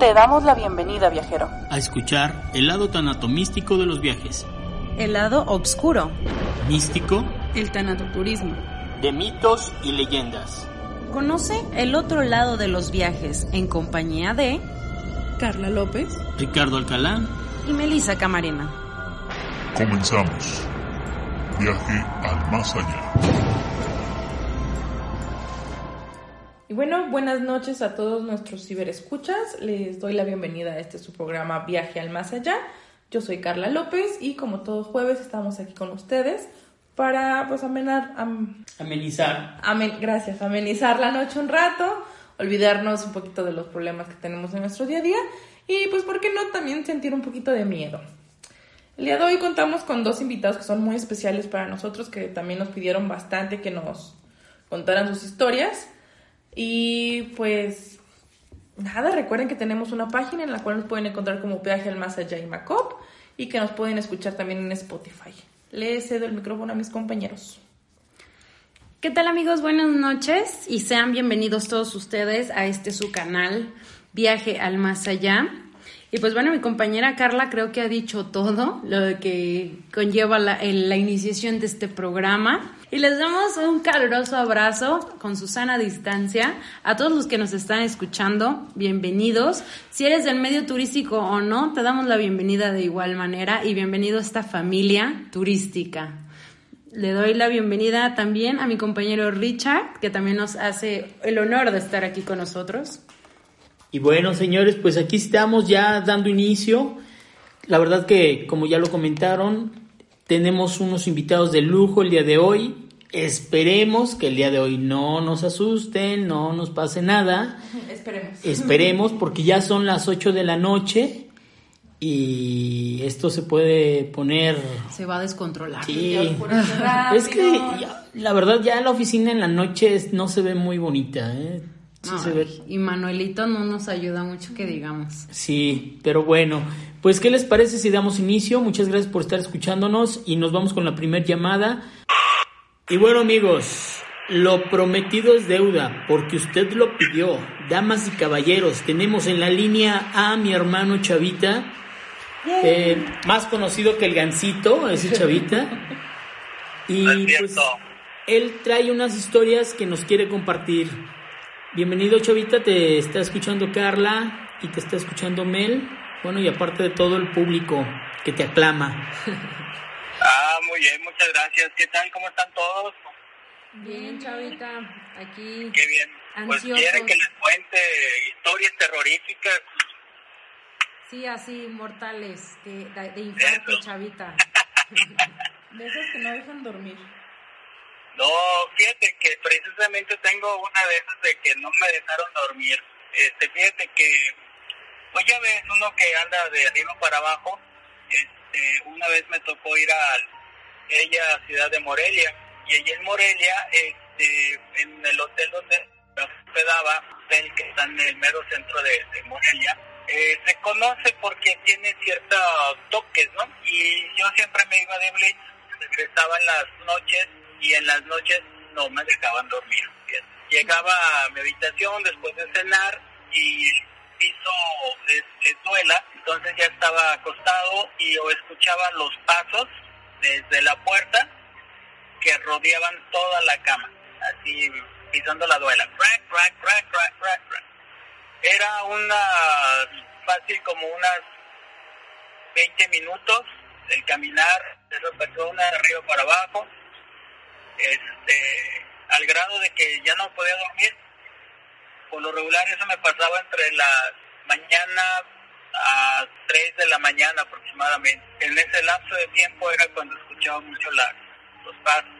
Te damos la bienvenida, viajero. A escuchar el lado tanatomístico de los viajes. El lado oscuro. Místico. El tanatoturismo. De mitos y leyendas. Conoce el otro lado de los viajes en compañía de Carla López, Ricardo Alcalá y Melissa Camarena. Comenzamos. Viaje al más allá. Y bueno, buenas noches a todos nuestros ciberescuchas. Les doy la bienvenida a este su programa Viaje al Más Allá. Yo soy Carla López y como todos jueves estamos aquí con ustedes para pues amenar, am- Amenizar. amen- gracias, amenizar la noche un rato, olvidarnos un poquito de los problemas que tenemos en nuestro día a día y pues por qué no también sentir un poquito de miedo. El día de hoy contamos con dos invitados que son muy especiales para nosotros, que también nos pidieron bastante que nos contaran sus historias. Y pues nada, recuerden que tenemos una página en la cual nos pueden encontrar como Viaje al Más Allá y Macop y que nos pueden escuchar también en Spotify. Les cedo el micrófono a mis compañeros. ¿Qué tal amigos? Buenas noches y sean bienvenidos todos ustedes a este su canal Viaje al Más Allá. Y pues bueno, mi compañera Carla creo que ha dicho todo lo que conlleva la, la iniciación de este programa. Y les damos un caluroso abrazo con Susana distancia a todos los que nos están escuchando. Bienvenidos. Si eres del medio turístico o no, te damos la bienvenida de igual manera y bienvenido a esta familia turística. Le doy la bienvenida también a mi compañero Richard, que también nos hace el honor de estar aquí con nosotros. Y bueno, señores, pues aquí estamos ya dando inicio. La verdad que, como ya lo comentaron, tenemos unos invitados de lujo el día de hoy. Esperemos que el día de hoy no nos asusten, no nos pase nada. Esperemos. Esperemos, porque ya son las 8 de la noche y esto se puede poner... Se va a descontrolar. Sí. Es que ya- la verdad ya la oficina en la noche no se ve muy bonita, ¿eh? Sí se ve y Manuelito no nos ayuda mucho que digamos. Sí, pero bueno, pues ¿qué les parece si damos inicio? Muchas gracias por estar escuchándonos y nos vamos con la primera llamada. Y bueno amigos, lo prometido es deuda porque usted lo pidió. Damas y caballeros, tenemos en la línea a mi hermano Chavita, eh, más conocido que el Gancito, ese Chavita. Y pues él trae unas historias que nos quiere compartir. Bienvenido Chavita, te está escuchando Carla y te está escuchando Mel. Bueno, y aparte de todo el público que te aclama. Muy bien, muchas gracias. ¿Qué tal? ¿Cómo están todos? Bien, Chavita, aquí. Qué bien. Pues Ansiosos. quieren que les cuente historias terroríficas. Sí, así, mortales, de, de, de infarto, Eso. Chavita. De esos que no dejan dormir. No, fíjate que precisamente tengo una de esas de que no me dejaron dormir. Este, fíjate que, pues ya ves, uno que anda de arriba para abajo. Este, una vez me tocó ir a ella Ciudad de Morelia. Y allí en Morelia, este, en el hotel donde me hospedaba, hotel que está en el mero centro de, Morelia, eh, se conoce porque tiene ciertos toques, ¿no? Y yo siempre me iba de blitz, regresaba en las noches y en las noches no me dejaban dormir. Llegaba a mi habitación después de cenar y piso es, es duela, entonces ya estaba acostado y o escuchaba los pasos desde la puerta que rodeaban toda la cama, así pisando la duela. Crack, crack, crack, crack, crack, crack. Era una fácil como unas 20 minutos el caminar de esa persona de arriba para abajo, este, al grado de que ya no podía dormir. Por lo regular eso me pasaba entre la mañana a 3 de la mañana aproximadamente. En ese lapso de tiempo era cuando escuchaba mucho la, los pasos.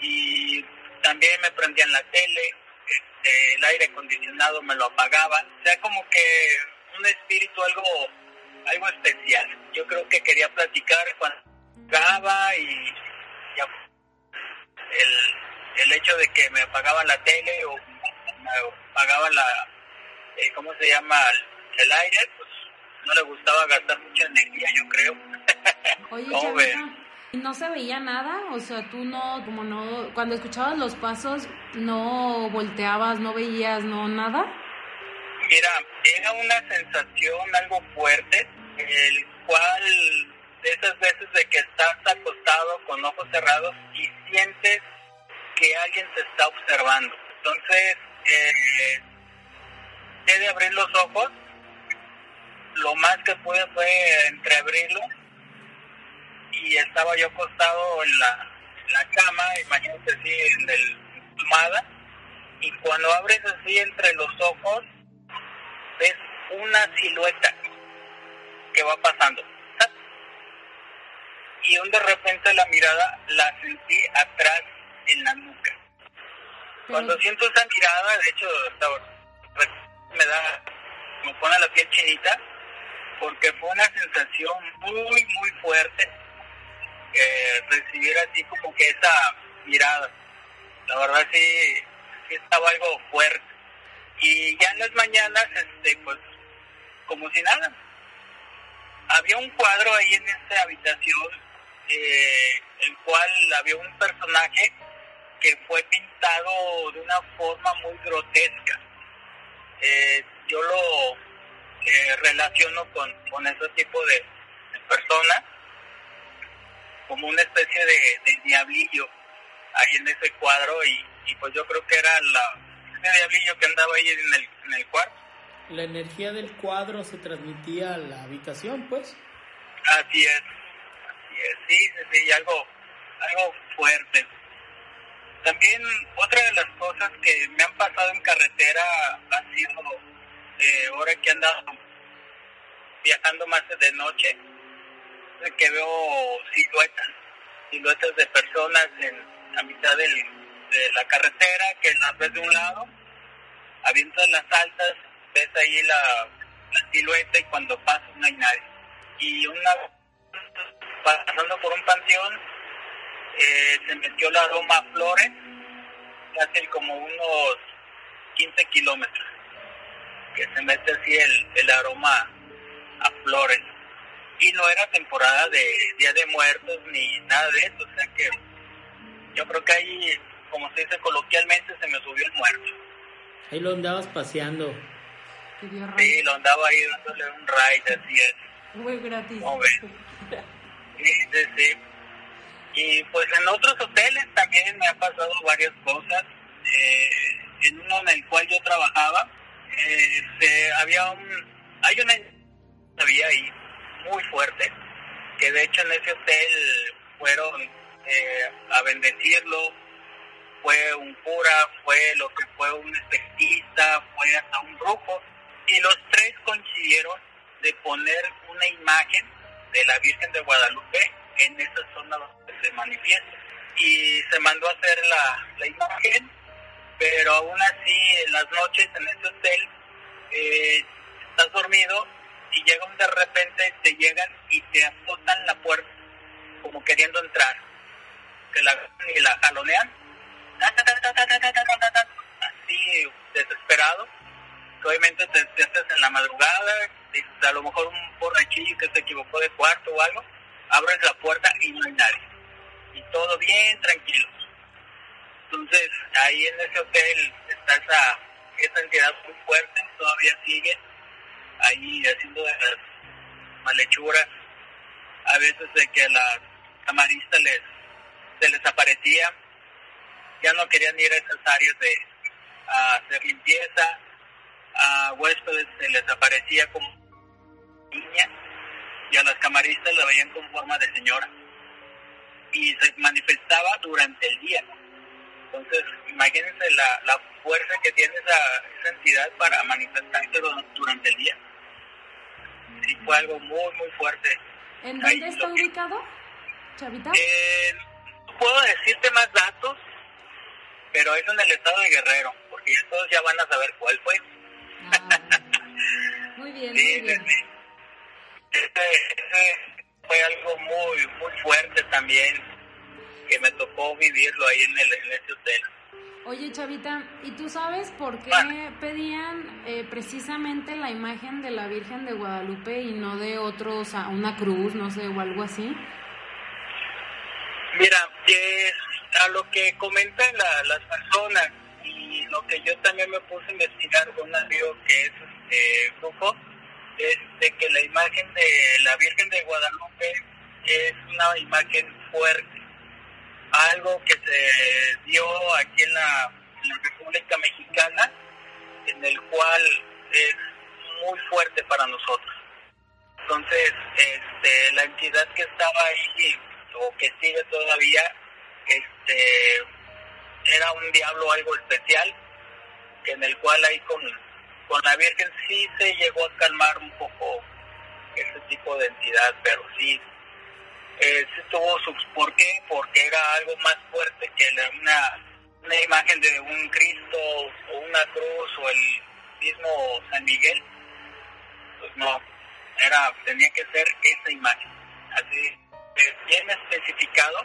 Y también me prendían la tele, este, el aire acondicionado me lo apagaban. O sea, como que un espíritu algo, algo especial. Yo creo que quería platicar cuando llegaba y ya el, el hecho de que me apagaban la tele o me apagaban la, eh, ¿cómo se llama? El, aire, no le gustaba gastar mucha energía, yo creo. Oye, ¿Cómo no se veía nada? O sea, tú no, como no, cuando escuchabas los pasos, no volteabas, no veías, no nada. Mira, era una sensación algo fuerte, el cual de esas veces de que estás acostado con ojos cerrados y sientes que alguien te está observando. Entonces, eh, he de abrir los ojos, lo más que pude fue entreabrirlo y estaba yo acostado en la, en la cama, imagínate así en el almohada, y cuando abres así entre los ojos, ves una silueta que va pasando. Y un de repente la mirada la sentí atrás en la nuca. Cuando siento esa mirada, de hecho, me da, me pone la piel chinita, porque fue una sensación muy, muy fuerte eh, recibir así como que esa mirada. La verdad sí, sí estaba algo fuerte. Y ya en las mañanas, este, pues, como si nada. Había un cuadro ahí en esta habitación, eh, el cual había un personaje que fue pintado de una forma muy grotesca. Eh, yo lo eh, relaciono con, con ese tipo de, de personas como una especie de, de diablillo ahí en ese cuadro y, y pues yo creo que era la, ese diablillo que andaba ahí en el, en el cuarto. La energía del cuadro se transmitía a la habitación, pues. Así es, así es, sí, sí, sí, algo, algo fuerte. También otra de las cosas que me han pasado en carretera ha sido, ahora que he andado viajando más de noche, que veo siluetas, siluetas de personas en a mitad de la carretera que las ves de un lado, avientas las altas, ves ahí la, la silueta y cuando pasas no hay nadie. Y una pasando por un panteón, eh, se metió el aroma a flores, casi como unos 15 kilómetros, que se mete así el, el aroma a flores. Y no era temporada de Día de Muertos ni nada de eso, o sea que yo creo que ahí, como se dice coloquialmente, se me subió el muerto. Ahí lo andabas paseando. Sí, lo andaba ahí dándole un ride, así es. Fue gratis. ¿Cómo ves? Sí, sí, sí. Y pues en otros hoteles también me han pasado varias cosas. Eh, en uno en el cual yo trabajaba, se- había un, hay una había ahí muy fuerte, que de hecho en ese hotel fueron eh, a bendecirlo, fue un cura, fue lo que fue un espejista, fue hasta un brujo, y los tres coincidieron de poner una imagen de la Virgen de Guadalupe en esa zona donde se manifiesta. Y se mandó a hacer la, la imagen, pero aún así en las noches en ese hotel eh, estás dormido y llegan de repente, te llegan y te azotan la puerta como queriendo entrar, que la, y la jalonean, así desesperado, obviamente te despiertas en la madrugada, y a lo mejor un borrachillo que se equivocó de cuarto o algo, abres la puerta y no hay nadie, y todo bien tranquilo. Entonces, ahí en ese hotel está esa, esa entidad muy fuerte, todavía sigue ahí haciendo de las malhechuras. A veces de que a las camaristas les, se les aparecía, ya no querían ir a esas áreas de hacer limpieza, a huéspedes se les aparecía como niña y a las camaristas la veían con forma de señora y se manifestaba durante el día. Entonces, imagínense la, la fuerza que tiene esa, esa entidad para manifestarse du- durante el día. Sí, fue algo muy, muy fuerte. ¿En Ahí dónde está que- ubicado, Chavita? Eh, puedo decirte más datos, pero es en el estado de Guerrero, porque todos ya van a saber cuál fue. Ah, muy bien, Sí, muy bien. sí. Fue algo muy, muy fuerte también, que me tocó vivirlo ahí en, el, en ese hotel. Oye, Chavita, ¿y tú sabes por qué Ah. pedían eh, precisamente la imagen de la Virgen de Guadalupe y no de otro, o sea, una cruz, no sé, o algo así? Mira, es a lo que comentan la- las personas y lo que yo también me puse a investigar con un amigo que es este grupo, es de que la imagen de la Virgen de Guadalupe es una imagen fuerte, algo que se dio aquí en la, República Mexicana, en el cual es muy fuerte para nosotros. Entonces, este, la entidad que estaba ahí, o que sigue todavía, este, era un diablo algo especial, en el cual ahí con, con la Virgen sí se llegó a calmar un poco ese tipo de entidad, pero sí, eh, tuvo su por qué, porque era algo más fuerte que la- una, una imagen de un Cristo o una cruz o el mismo San Miguel, pues no, era tenía que ser esa imagen, así eh, bien especificado.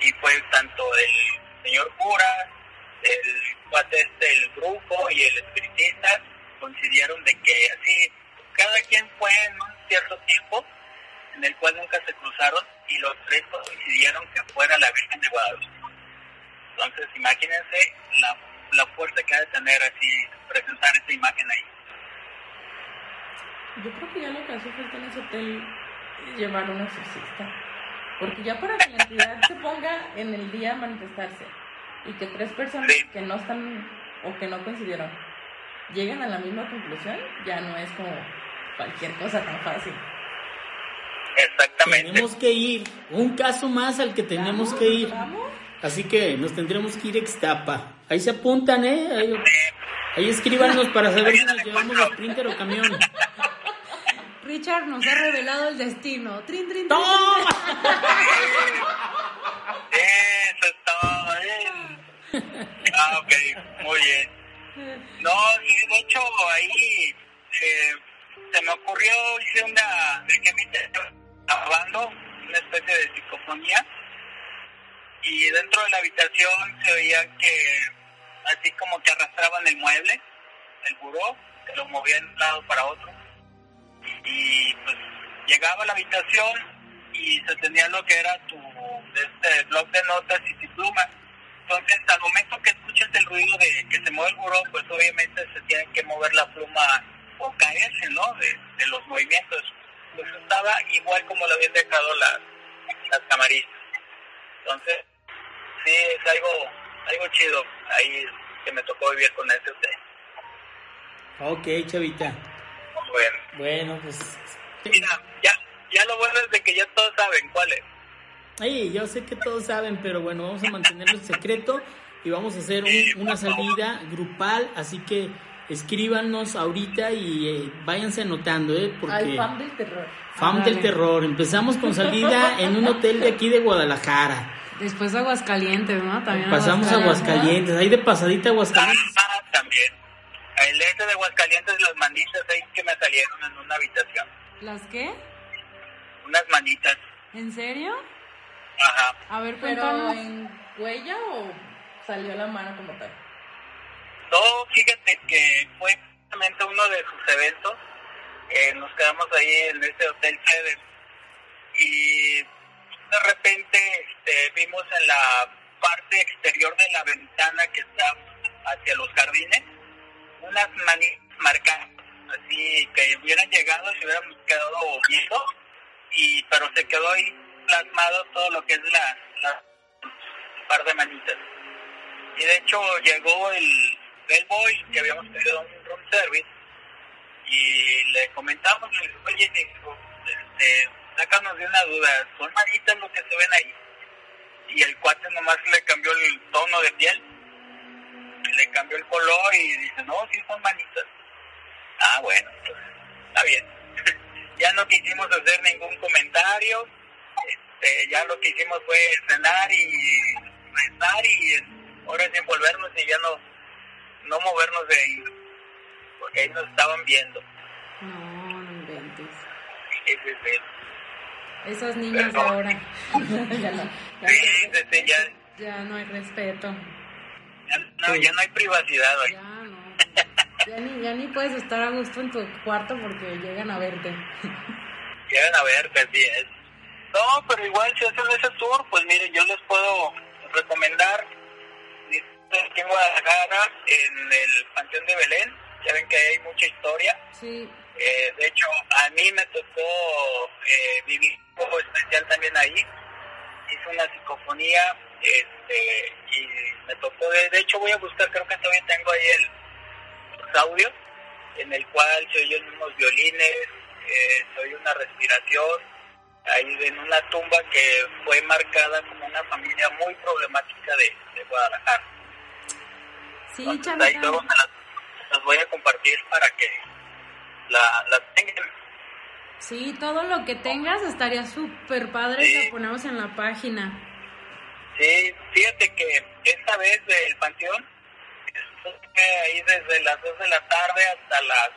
Y fue tanto el señor cura, el cuate este, el grupo y el espiritista coincidieron de que así cada quien fue en un cierto tiempo en el cual nunca se cruzaron y los tres coincidieron que fuera la Virgen de Guadalupe. Entonces imagínense la, la fuerza que ha de tener así presentar esa imagen ahí. Yo creo que ya lo que hace falta en ese hotel es llevar un exorcista. Porque ya para que la entidad se ponga en el día a manifestarse y que tres personas Sí. que no están o que no coincidieron lleguen a la misma conclusión, ya no es como cualquier cosa tan fácil. Exactamente. Tenemos que ir. Un caso más al que tenemos que ir. Así que nos tendremos que ir a Ixtapa. Ahí se apuntan, ¿eh? Ahí, ahí escríbanos para saber si nos llevamos a printer o camión. Richard nos ha revelado el destino. Trin, trin, trin, ¡Toma! Eso está bien. Ah, ok, muy bien. No, sí, de hecho ahí eh, se me ocurrió, hice una, dejé mi teléfono grabando una especie de psicofonía y dentro de la habitación se oía que así como que arrastraban el mueble, el buró, que lo movían de un lado para otro y pues llegaba a la habitación y se tenía lo que era tu este blog de notas y tu pluma. Entonces, al momento que escuchas el ruido de que se mueve el buró, pues obviamente se tiene que mover la pluma o caerse, ¿no? De, de los movimientos. Pues estaba igual como lo habían dejado las, las camaristas. Entonces, sí, es algo, algo chido ahí que me tocó vivir con ese hotel. Ok, chavita. Bueno, Bueno, pues. mira, ya, ya lo bueno es de que ya todos saben cuál es. Ay, yo sé que todos saben, pero bueno, vamos a mantenerlo en secreto y vamos a hacer un- una salida grupal, así que escríbanos ahorita y eh, váyanse anotando, ¿eh? Al Porque fan del terror. Fam del terror. Empezamos con salida en un hotel de aquí de Guadalajara. Después Aguascalientes, ¿no? También Pasamos a Aguascalientes, ahí de pasadita a Aguascalientes. Ah, también. El este de Aguascalientes, las manitas ahí que me salieron en una habitación. ¿Las qué? Unas manitas. ¿En serio? Ajá. A ver, ¿Pero cuéntanos. en huella o salió la mano como tal? No, fíjate que fue justamente uno de sus eventos. Eh, nos quedamos ahí en ese hotel sede y de repente este, vimos en la parte exterior de la ventana que está hacia los jardines unas manitas marcadas, así que hubieran llegado y se hubieran quedado viendo, y pero se quedó ahí plasmado todo lo que es la, la par de manitas. Y de hecho llegó el bellboy que habíamos pedido un room service y le comentamos, le dije, oye, dijo, este, sácanos de una duda, ¿son manitas lo que se ven ahí? Y el cuate nomás le cambió el tono de piel, le cambió el color y dice, no, sí son manitas. Ah, bueno, pues, está bien. ya no quisimos hacer ningún comentario, este, ya lo que hicimos fue cenar y rezar y ahora es envolvernos y ya no no movernos de ahí, porque ahí nos estaban viendo. No, no inventes. Sí. Esas niñas de ahora. ya, no, ya, Sí, ya, ya no hay respeto. ya no, ya no hay privacidad hoy. Ya no. Ya ni, ya ni puedes estar a gusto en tu cuarto porque llegan a verte. Llegan a ver, que así es. No, pero igual si hacen ese tour, pues miren, yo les puedo recomendar aquí en Guadalajara, en el Panteón de Belén. Ya ven que hay mucha historia. Sí. Eh, de hecho, a mí me tocó eh, vivir un poco especial también ahí. Hice una psicofonía este, y me tocó, de, de hecho voy a buscar, creo que todavía tengo ahí el, los audios, en el cual se oyen unos violines, eh, se oye una respiración, ahí en una tumba que fue marcada como una familia muy problemática de, de Guadalajara. Sí, Entonces, ahí luego las, las voy a compartir para que la, la tengan. Sí, todo lo que tengas estaría súper padre Sí. que ponemos en la página. Sí, fíjate que esta vez del panteón estuve ahí desde las 2 de la tarde hasta las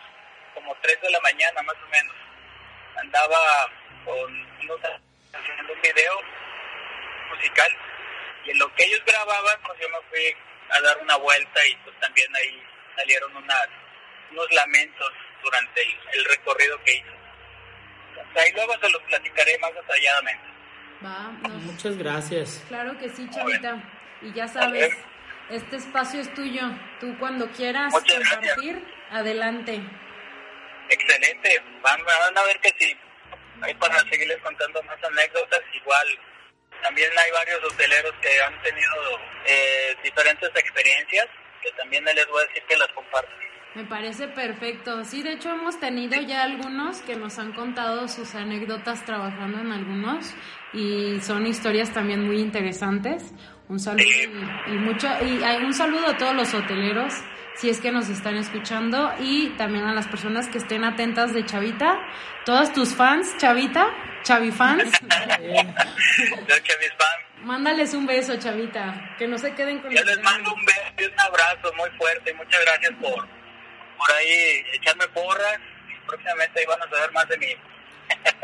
como 3 de la mañana más o menos. Andaba con unos haciendo un video musical y en lo que ellos grababan pues yo me fui a dar una vuelta y pues también ahí salieron unas, unos lamentos durante el, el recorrido que hice. Entonces, ahí luego se los platicaré más detalladamente. Va, nos- Muchas gracias. claro que sí, chavita. Y ya sabes, este espacio es tuyo. Tú cuando quieras Muchas gracias. compartir, adelante. Excelente, van, van a ver que sí. Ahí para seguirles contando más anécdotas, igual también hay varios hoteleros que han tenido eh, diferentes experiencias, que también les voy a decir que las comparten. Me parece perfecto. Sí, de hecho hemos tenido ya algunos que nos han contado sus anécdotas trabajando en algunos y son historias también muy interesantes. Un saludo y, y mucho y hay un saludo a todos los hoteleros si es que nos están escuchando y también a las personas que estén atentas de Chavita, todas tus fans, Chavita, Chavi fans, Yo, Chavis Fan, mándales un beso, Chavita, que no se queden con yo les mando un beso y un abrazo muy fuerte. Muchas gracias por, por ahí echarme porras. Y próximamente ahí van a saber más de mí.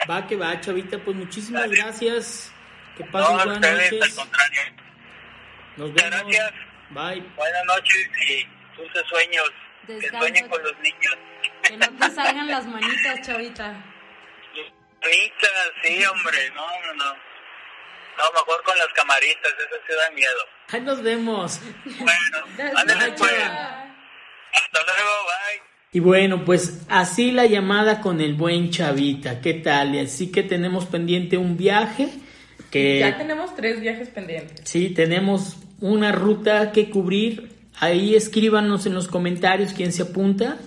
Va que va, chavita, pues muchísimas Dale. gracias. Que No, pases a buenas ustedes, al noches. contrario. Nos Muchas vemos. gracias. Bye. Buenas noches y dulces sueños. Que sueñen con los niños. Que no te salgan las manitas, Chavita. Bonitas, sí, hombre, no, no, no. No, mejor con las camaritas, eso sí da miedo. Ahí nos vemos. Bueno, ándale Bye, pues. Hasta luego, bye. Y bueno, pues así la llamada con el buen Chavita. ¿Qué tal? Y así que tenemos pendiente un viaje que Ya tenemos tres viajes pendientes. sí tenemos una ruta que cubrir. Ahí escríbanos en los comentarios quién se apunta.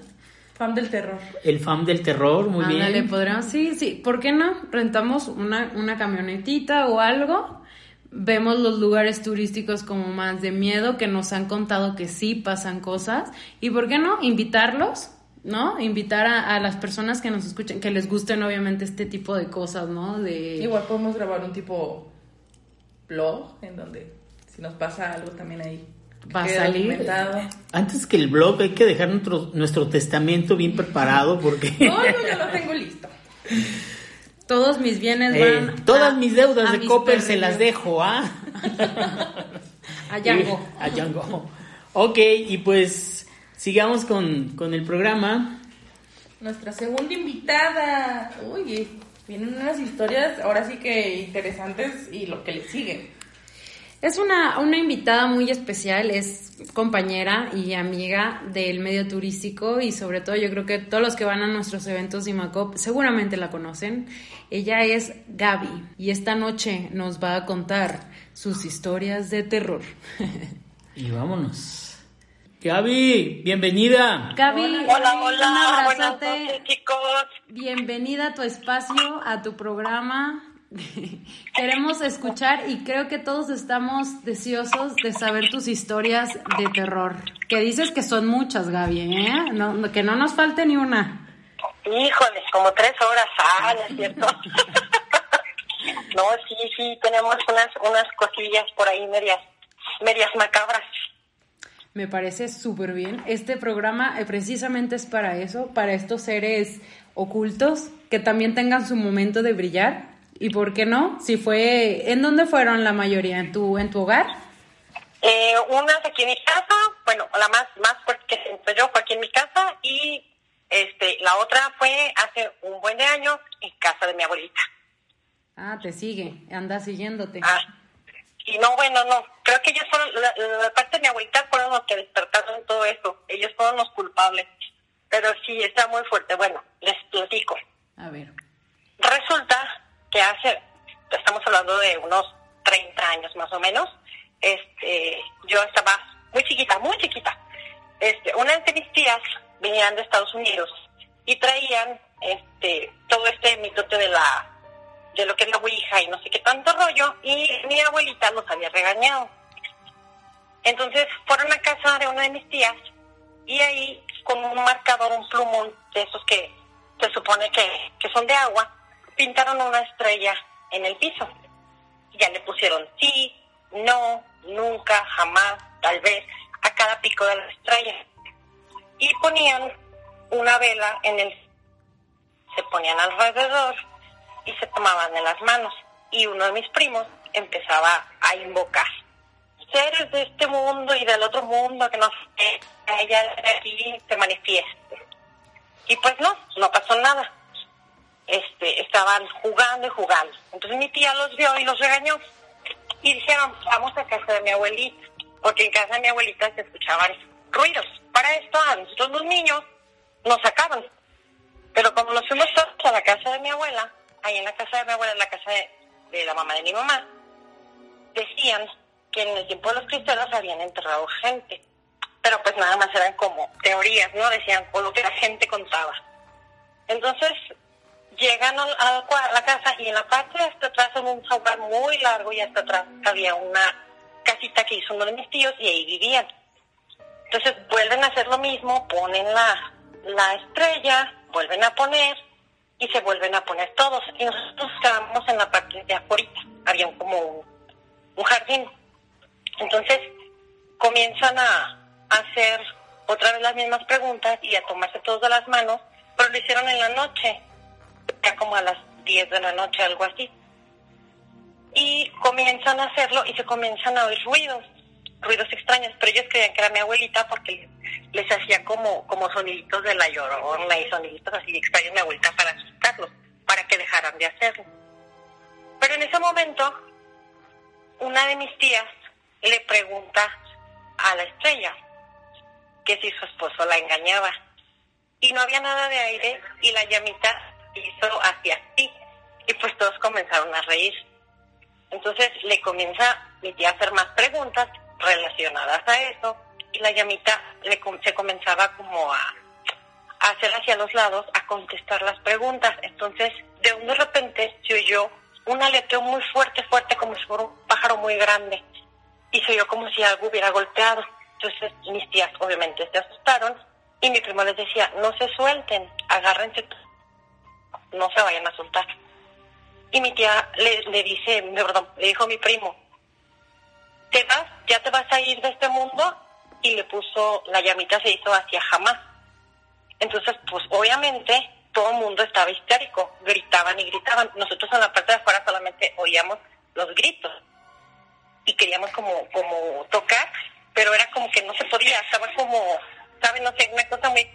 Fan del terror. El fan del terror, muy Ándale, bien. podríamos, sí, sí, ¿por qué no? Rentamos una, una camionetita o algo, vemos los lugares turísticos como más de miedo, que nos han contado que sí pasan cosas, y ¿por qué no? Invitarlos, ¿no? Invitar a, a las personas que nos escuchen, que les gusten obviamente este tipo de cosas, ¿no? De... Igual podemos grabar un tipo blog en donde si nos pasa algo también ahí. Va a salir. Antes que el blog hay que dejar nuestro, nuestro testamento bien preparado porque No, yo ya lo tengo listo. Todos mis bienes eh, van... todas a- mis deudas a de Copper se las dejo, ¿ah? A Yango. A Yango. Ok, y pues sigamos con, con el programa. Nuestra segunda invitada. Uy, vienen unas historias ahora sí que interesantes y lo que le sigue. Es una, una invitada muy especial, es compañera y amiga del medio turístico y sobre todo yo creo que todos los que van a nuestros eventos de Imacop seguramente la conocen. Ella es Gaby y esta noche nos va a contar sus historias de terror. Y vámonos. Gaby, bienvenida. Gaby, Hola, un hola, buenas abrazote. noches, chicos. Bienvenida a tu espacio, a tu programa. Queremos escuchar y creo que todos estamos deseosos de saber tus historias de terror. Que dices que son muchas, Gaby, ¿eh? No- que no nos falte ni una. Híjoles, como tres horas, ah, ¿no es cierto? no, sí, sí, tenemos unas, unas cosillas por ahí medias, medias macabras. Me parece súper bien. Este programa eh, precisamente es para eso, para estos seres ocultos que también tengan su momento de brillar. ¿Y por qué no? Si fue, ¿en dónde fueron la mayoría? ¿En tu, en tu hogar? Eh, una es aquí en mi casa, bueno, la más, más fuerte que siempre yo fue aquí en mi casa y este, la otra fue hace un buen de años en casa de mi abuelita. Ah, te sigue, anda siguiéndote. Ah, y no, bueno, no, creo que ellos fueron, la, la parte de mi abuelita fueron los que despertaron todo eso, ellos fueron los culpables. Pero sí, está muy fuerte. Bueno, les platico. A ver. Resulta que hace, estamos hablando de unos 30 años más o menos, este, yo estaba muy chiquita, muy chiquita. Este, una de mis tías venían de Estados Unidos y traían este todo este mitote de la de lo que es la ouija y no sé qué tanto rollo y mi abuelita los había regañado. Entonces fueron a casa de una de mis tías y ahí con un marcador, un plumón de esos que se supone que, que son de agua, pintaron una estrella en el piso. Ya le pusieron sí, no, nunca, jamás, tal vez, a cada pico de la estrella. Y ponían una vela en el... Se ponían alrededor y se tomaban de las manos. Y uno de mis primos empezaba a invocar. Seres de este mundo y del otro mundo que no sé, ella aquí se manifieste. Y pues no, no pasó nada. Este, estaban jugando y jugando. Entonces mi tía los vio y los regañó. Y dijeron, vamos a casa de mi abuelita, porque en casa de mi abuelita se escuchaban ruidos. Para esto, a nosotros los niños nos sacaban. Pero como nos fuimos todos a la casa de mi abuela, ahí en la casa de mi abuela, en la casa de, la mamá de mi mamá, decían que en el tiempo de los cristianos habían enterrado gente. Pero pues nada más eran como teorías, ¿no? Decían, o lo que la gente contaba. Entonces, llegan a, a la casa y en la parte de hasta atrás, en un hogar muy largo y hasta atrás había una casita que hizo uno de mis tíos y ahí vivían. Entonces vuelven a hacer lo mismo, ponen la, la estrella, vuelven a poner y se vuelven a poner todos. Y nosotros estábamos en la parte de afuera, había como un, jardín. Entonces comienzan a hacer otra vez las mismas preguntas y a tomarse todos de las manos, pero lo hicieron en la noche, ya como a las 10 de la noche, algo así. Y comienzan a hacerlo y se comienzan a oír ruidos, ruidos extraños, pero ellos creían que era mi abuelita porque les hacía como, como soniditos de la llorona y soniditos así extraños mi abuelita para asustarlos, para que dejaran de hacerlo. Pero en ese momento, una de mis tías le pregunta a la estrella que si su esposo la engañaba. Y no había nada de aire y la llamita hizo hacia ti. Y pues todos comenzaron a reír. Entonces le comienza mi tía a hacer más preguntas relacionadas a eso y la llamita le, se comenzaba como a, a hacer hacia los lados, a contestar las preguntas. Entonces de un de repente se oyó un aleteo muy fuerte, fuerte, como si fuera un pájaro muy grande. Y se oyó como si algo hubiera golpeado. Entonces mis tías obviamente se asustaron y mi primo les decía, no se suelten, agárrense, no se vayan a soltar. Y mi tía le, le dice, perdón, le dijo a mi primo, te vas, ya te vas a ir de este mundo y le puso, la llamita se hizo hacia jamás. Entonces, pues obviamente todo el mundo estaba histérico, gritaban y gritaban. Nosotros en la parte de afuera solamente oíamos los gritos y queríamos como, como tocar, pero era como que no se podía, estaba como, ¿saben? No sé, una cosa muy,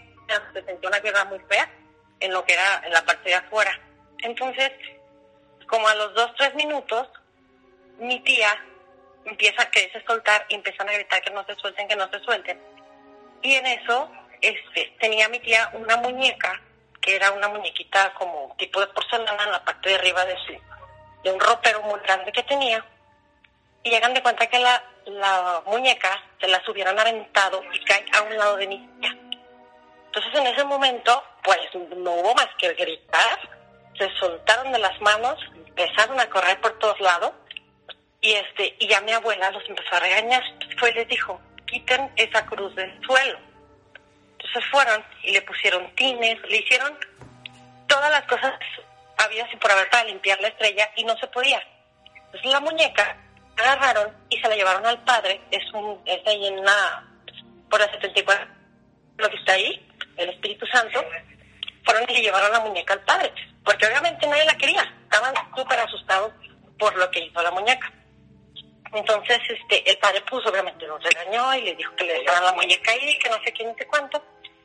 se sentía una guerra muy fea en lo que era en la parte de afuera. Entonces, como a los dos, tres minutos, mi tía empieza a quererse soltar y empiezan a gritar que no se suelten, que no se suelten. Y en eso, este, tenía mi tía una muñeca, que era una muñequita como tipo de porcelana en la parte de arriba de su, de un ropero muy grande que tenía. Y llegan de cuenta que la, la muñeca se la hubieran aventado y cae a un lado de mi tía. Entonces en ese momento, pues no hubo más que gritar, se soltaron de las manos, empezaron a correr por todos lados y este y ya mi abuela los empezó a regañar. Fue y les dijo, quiten esa cruz del suelo. Entonces fueron y le pusieron tines, le hicieron todas las cosas habidas y por haber para limpiar la estrella y no se podía. Entonces la muñeca agarraron y se la llevaron al padre, es un es ahí en una por la 74, lo que está ahí, el Espíritu Santo, fueron y le llevaron la muñeca al padre, porque obviamente nadie la quería, estaban súper asustados por lo que hizo la muñeca. Entonces, este, el padre puso, obviamente lo regañó y le dijo que le dejaran la muñeca ahí, que no sé qué, no sé cuánto,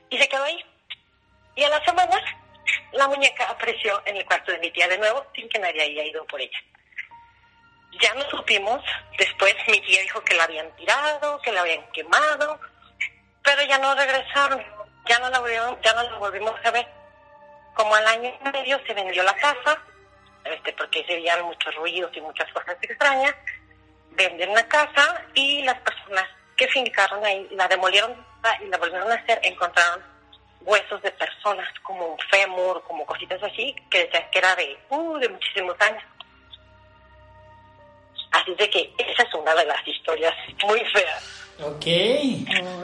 y se quedó ahí. Y a la semana, la muñeca apareció en el cuarto de mi tía de nuevo, sin que nadie haya ido por ella. Ya no supimos, después mi tía dijo que la habían tirado, que la habían quemado, pero ya no regresaron, ya no la volvimos, ya no la volvimos a ver. Como al año y medio se vendió la casa, este, porque se veían muchos ruidos y muchas cosas extrañas, venden la casa y las personas que fincaron ahí la demolieron y la volvieron a hacer, encontraron huesos de personas como un fémur, como cositas así, que decían que era de, uh, de muchísimos años. Así de que esa es una de las historias muy feas. Ok.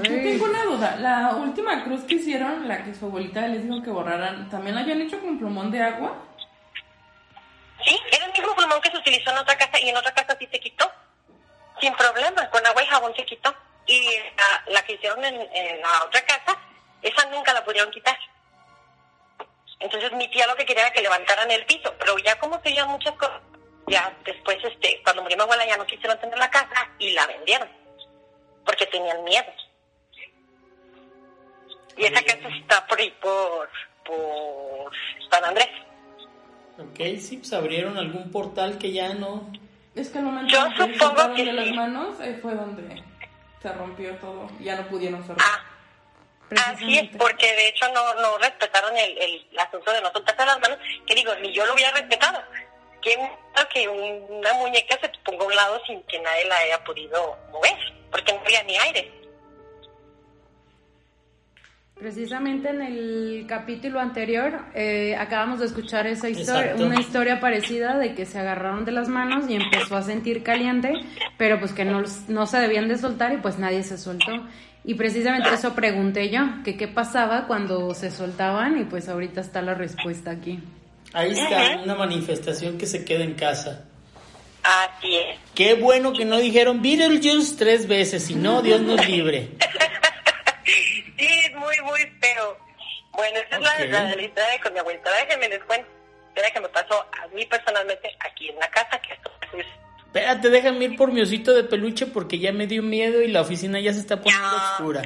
Yo tengo una duda. La última cruz que hicieron, la que su abuelita les dijo que borraran, ¿también la habían hecho con plumón de agua? Sí, era el mismo pulmón que se utilizó en otra casa y en otra casa sí se quitó. Sin problema, con agua y jabón se quitó. Y la, la que hicieron en, en la otra casa, esa nunca la pudieron quitar. Entonces mi tía lo que quería era que levantaran el piso, pero ya como se muchas cosas, ya después, este, cuando murió mi abuela ya no quisieron tener la casa y la vendieron, porque tenían miedo. Y esa casa está por ahí, por, por San Andrés. Ok, sí, pues abrieron algún portal que ya no... Es que al momento Yo que se supongo que de las manos, ahí fue donde se rompió todo. Ya no pudieron cerrar. Ah, Así es, porque de hecho no, no respetaron el, el asunto de no soltarse las manos, que digo, ni yo lo hubiera respetado. ¿Quién miedo que una muñeca se ponga a un lado sin que nadie la haya podido mover? Porque no había ni aire. Precisamente en el capítulo anterior eh, acabamos de escuchar esa historia, Exacto. una historia parecida de que se agarraron de las manos y empezó a sentir caliente, pero pues que no, no se debían de soltar y pues nadie se soltó. Y precisamente eso pregunté yo, que qué pasaba cuando se soltaban y pues ahorita está la respuesta aquí. Ahí está, una manifestación que se queda en casa. Así es. Qué bueno que no dijeron Beetlejuice tres veces, si no, Dios nos libre. Sí, es muy, muy feo. Bueno, esa Ok. es la, la, la historia con mi abuelita. Déjenme les cuento. Historia que me pasó a mí personalmente aquí en la casa, que esto es Espérate, déjame ir por mi osito de peluche porque ya me dio miedo y la oficina ya se está poniendo Ya. oscura.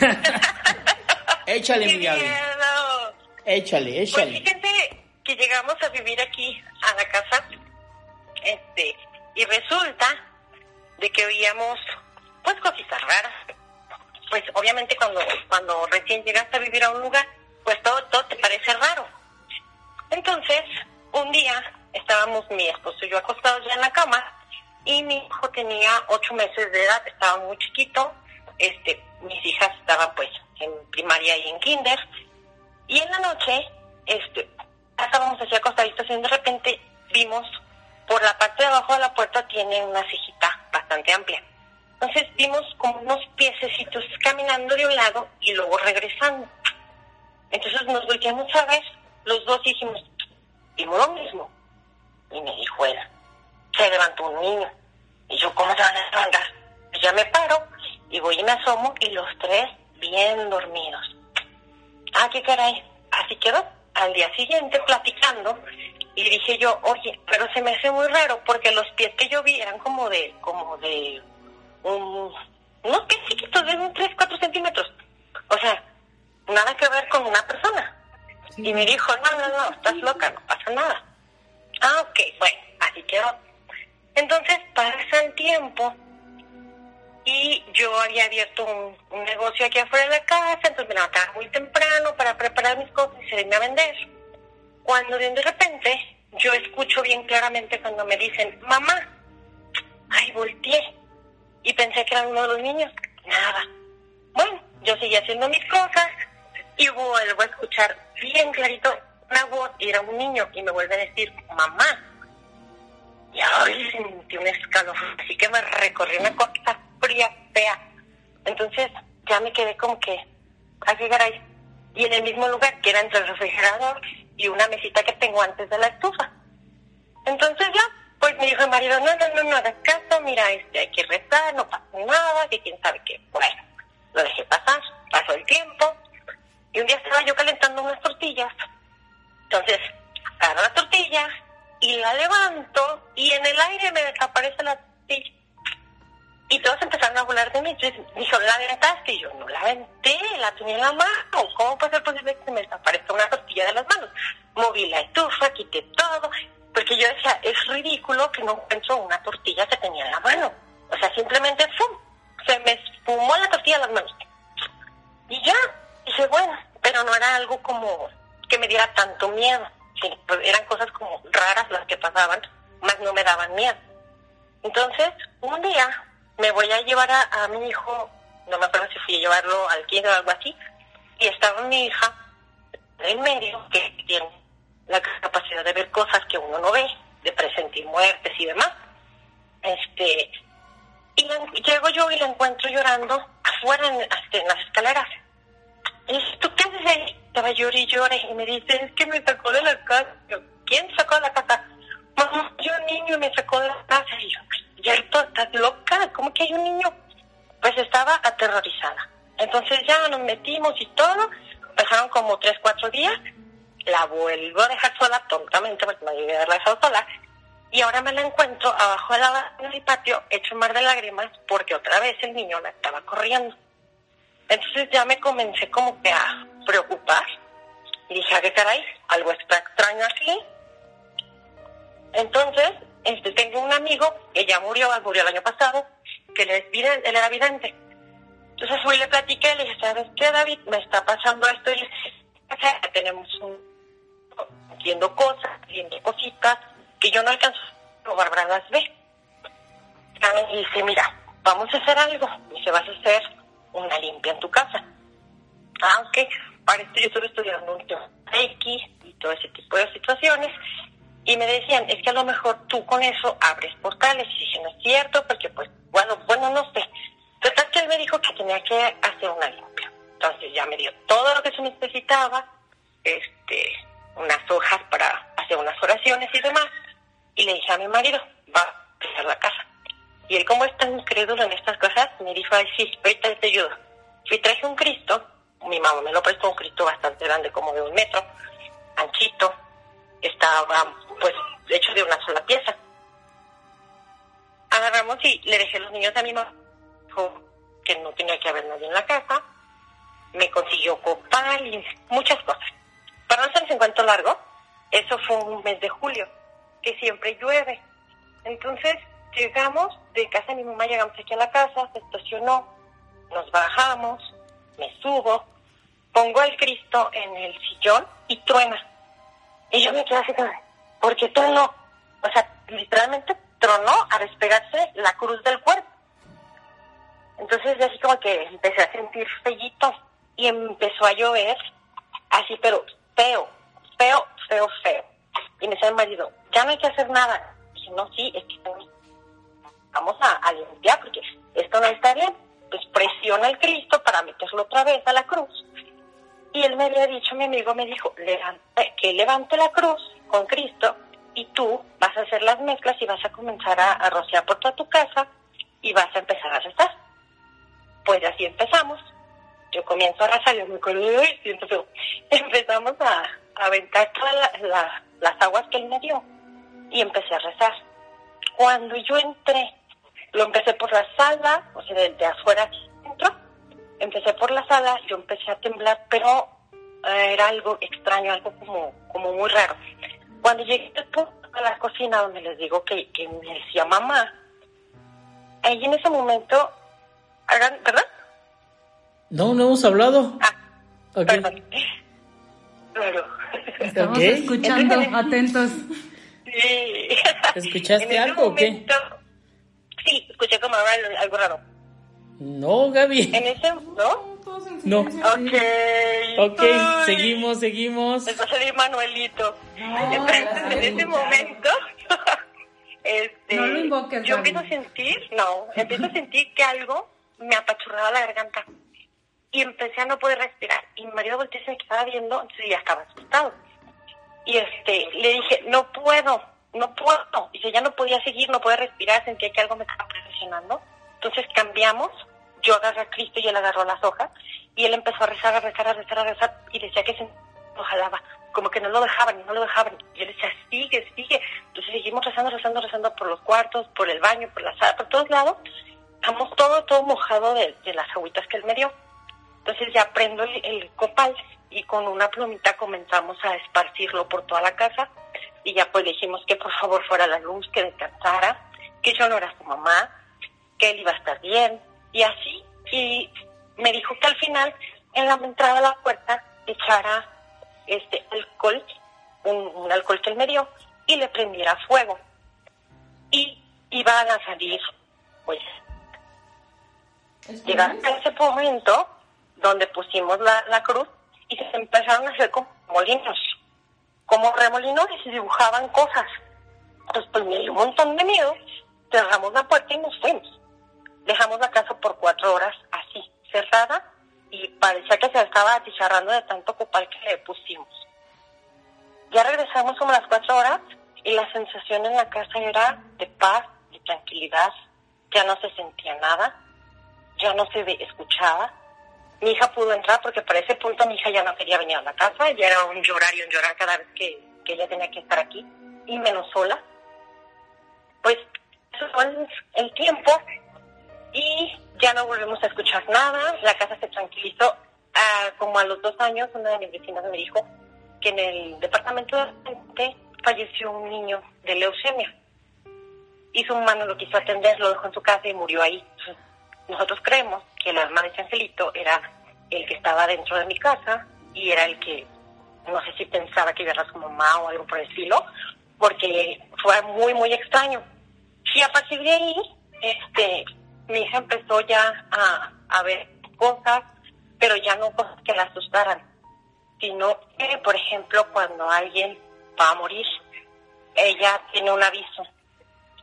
échale, ¡Qué mi Gaby. miedo! Échale, Pues échale. fíjense que llegamos a vivir aquí a la casa, este, y resulta de que oíamos pues cositas raras. Pues obviamente cuando, cuando recién llegaste a vivir a un lugar, pues todo, todo te parece raro. Entonces, un día estábamos mi esposo y yo acostados ya en la cama y mi hijo tenía ocho meses de edad, estaba muy chiquito, este, mis hijas estaban pues en primaria y en kinder y en la noche, este, estábamos así acostaditos y de repente vimos por la parte de abajo de la puerta tiene una cejita bastante amplia. Entonces vimos como unos piececitos caminando de un lado y luego regresando. Entonces nos volteamos a ver, los dos y dijimos, vimos lo mismo. Y me dijo él, se levantó un niño. Y yo, ¿cómo se van a levantar? Pues ya me paro y voy y me asomo y los tres bien dormidos. Ah, qué caray. Así quedó. Al día siguiente platicando y dije yo, oye, pero se me hace muy raro porque los pies que yo vi eran como de, como de un, unos pies chiquitos de unos 3, 4 centímetros. O sea, nada que ver con una persona. Y me dijo, no, no, no, estás loca, no pasa nada. Ah, ok, bueno, así quedó. Entonces pasa el tiempo y yo había abierto un, negocio aquí afuera de la casa, entonces me levantaba muy temprano para preparar mis cosas y salirme a vender. Cuando de repente yo escucho bien claramente cuando me dicen, mamá, ay, volteé. Y pensé que era uno de los niños. Nada. Bueno, yo seguí haciendo mis cosas y vuelvo a escuchar bien clarito una voz y era un niño y me vuelve a decir, mamá. Y ay, sentí un escalofrío, así que me recorrí una cosa fría, fea. Entonces ya me quedé como que, qué caray. Y en el mismo lugar, que era entre el refrigerador y una mesita que tengo antes de la estufa. Entonces ya, pues me dijo el marido, no, no, no, no hagas caso, mira, este, hay que rezar, no pasa nada, que quién sabe qué. Bueno, lo dejé pasar, pasó el tiempo, y un día estaba yo calentando unas tortillas, entonces agarro la tortilla y la levanto, y en el aire me desaparece la tortilla. Y todos empezaron a burlar de mí. Entonces dijo, ¿la aventaste? Y yo, no la aventé, la tenía en la mano. ¿Cómo puede ser posible que se me desaparezca una tortilla de las manos? Moví la estufa, quité todo. Porque yo decía, es ridículo que no encuentro una tortilla que tenía en la mano. O sea, simplemente ¡fum! se me espumó la tortilla de las manos. Y ya, dije, bueno, pero no era algo como que me diera tanto miedo. Eran cosas como raras las que pasaban, más no me daban miedo. Entonces, un día me voy a llevar a, mi hijo, no me acuerdo si fui a llevarlo al kinder o algo así, y estaba mi hija en medio, que tiene la capacidad de ver cosas que uno no ve, de presentir muertes y demás. Este, y la- llego yo y la encuentro llorando afuera en, en las escaleras. Y dice, ¿tú qué haces ahí? Estaba llorando y llore y me dice, es que me sacó de la casa. Yo, ¿Quién sacó de la casa? Mamá, yo niño me sacó de la casa. Y yo, ¿cierto? ¿Estás loca? ¿Cómo que hay un niño? Pues estaba aterrorizada. Entonces ya nos metimos y todo. Pasaron como tres, cuatro días. La vuelvo a dejar sola tontamente porque me había dejado sola. Y ahora me la encuentro abajo de la ventana del patio, hecho un mar de lágrimas, porque otra vez el niño la estaba corriendo. Entonces ya me comencé como que a preocupar. Y dije, ¿a qué caray? Algo está extraño aquí. Entonces, este, tengo un amigo que ya murió, murió el año pasado, que él, era vidente. Entonces fui y le platiqué, le dije, ¿sabes qué, David? Me está pasando esto. Y le dije, "O sea, tenemos un... viendo cosas, viendo cositas, que yo no alcanzo, pero Bárbara las ve. Y dice, mira, vamos a hacer algo. Me dice, vas a hacer una limpia en tu casa. Aunque para esto yo estuve estudiando un tema X y todo ese tipo de situaciones. Y me decían, es que a lo mejor tú con eso abres portales. Y dije, no es cierto, porque pues, bueno, bueno, no sé. Total que él me dijo que tenía que hacer una limpia. Entonces ya me dio todo lo que se necesitaba, este, unas hojas para hacer unas oraciones y demás. Y le dije a mi marido, va a empezar la casa. Y él, como es tan incrédulo en estas cosas, me dijo, ay, sí, ahorita te ayudo. Fui, traje un Cristo, mi mamá me lo prestó, un Cristo bastante grande, como de un metro, anchito, estaba, pues, hecho de una sola pieza. Agarramos y le dejé los niños a mi mamá, dijo que no tenía que haber nadie en la casa, me consiguió copal y muchas cosas. Para no hacerles en cuento largo, eso fue un mes de julio, que siempre llueve. Entonces, llegamos de casa de mi mamá, llegamos aquí a la casa, se estacionó, nos bajamos, me subo, pongo al Cristo en el sillón y truena. Y yo me quedé así como, ¿por qué tronó? O sea, literalmente tronó a despegarse la cruz del cuerpo. Entonces yo así como que empecé a sentir fellito y empezó a llover así, pero feo, feo, feo, feo. Y me dice el marido, ya no hay que hacer nada. Y no, sí, es que vamos a, a limpiar porque esto no está bien. Pues presiona el Cristo para meterlo otra vez a la cruz. Y él me había dicho, mi amigo me dijo, que levante la cruz con Cristo y tú vas a hacer las mezclas y vas a comenzar a, a rociar por toda tu casa y vas a empezar a rezar. Pues así empezamos. Yo comienzo a rezar, yo me acuerdo, "Ay, siento feo". empezamos a, a aventar todas la- la- las aguas que él me dio y empecé a rezar. Cuando yo entré, lo empecé por la sala, o sea, desde afuera hacia adentro, empecé por la sala, yo empecé a temblar, pero eh, era algo extraño, algo como, como muy raro. Cuando llegué después a la cocina donde les digo que, que me decía mamá, ahí en ese momento, hagan, ¿verdad? No, no hemos hablado. Ah, Ok. perdón. Claro. Estamos escuchando, atentos. Sí. ¿Escuchaste algo o qué? Sí, escuché como algo raro. No, Gaby. En ese, ¿no? No. Ok. Ok, Ay. seguimos, seguimos. Les va a salir Manuelito. Entonces, en ese momento, este, No lo invoques, yo Gaby. empiezo a sentir, no, empiezo a sentir que algo me apachurraba la garganta. Y empecé a no poder respirar. Y mi marido volteó y se me quedaba viendo, entonces ya estaba asustado. Y este, le dije, no puedo, no puedo. Y yo ya no podía seguir, no podía respirar, sentía que algo me estaba presionando. Entonces cambiamos, yo agarré a Cristo y él agarró las hojas y él empezó a rezar, a rezar, a rezar, a rezar y decía que se lo jalaba, como que no lo dejaban y no lo dejaban. Y él decía, sigue, sigue. Entonces seguimos rezando, rezando, rezando por los cuartos, por el baño, por la sala, por todos lados. Estamos todo, todo mojado de, de las agüitas que él me dio. Entonces ya prendo el, el copal y con una plumita comenzamos a esparcirlo por toda la casa y ya pues dijimos que por favor fuera la luz, que descansara, que yo no era su mamá, que él iba a estar bien y así. Y me dijo que al final en la entrada a la puerta echara este alcohol, un, un alcohol que él me dio y le prendiera fuego. Y iban a salir pues llegaron a ese momento donde pusimos la, la cruz y se empezaron a hacer como molinos, como remolinos y se dibujaban cosas. Entonces pues me dio un montón de miedo, cerramos la puerta y nos fuimos. Dejamos la casa por cuatro horas así, cerrada, y parecía que se estaba achicharrando de tanto copal que le pusimos. Ya regresamos como las cuatro horas y la sensación en la casa era de paz, de tranquilidad, ya no se sentía nada, ya no se escuchaba. Mi hija pudo entrar porque para ese punto mi hija ya no quería venir a la casa, ya era un llorar y un llorar cada vez que, que ella tenía que estar aquí, y menos sola. Pues eso fue el tiempo y ya no volvimos a escuchar nada, la casa se tranquilizó. Ah, como a los dos años, una de mis vecinas me dijo que en el departamento de falleció un niño de leucemia y su mamá no lo quiso atender, lo dejó en su casa y murió ahí. Nosotros creemos que el alma de ese angelito era el que estaba dentro de mi casa y era el que, no sé si pensaba que iba a ser su mamá o algo por el estilo, porque fue muy, muy extraño. Y a partir de ahí, este, mi hija empezó ya a, a ver cosas, pero ya no cosas que la asustaran, sino que, por ejemplo, cuando alguien va a morir, ella tiene un aviso.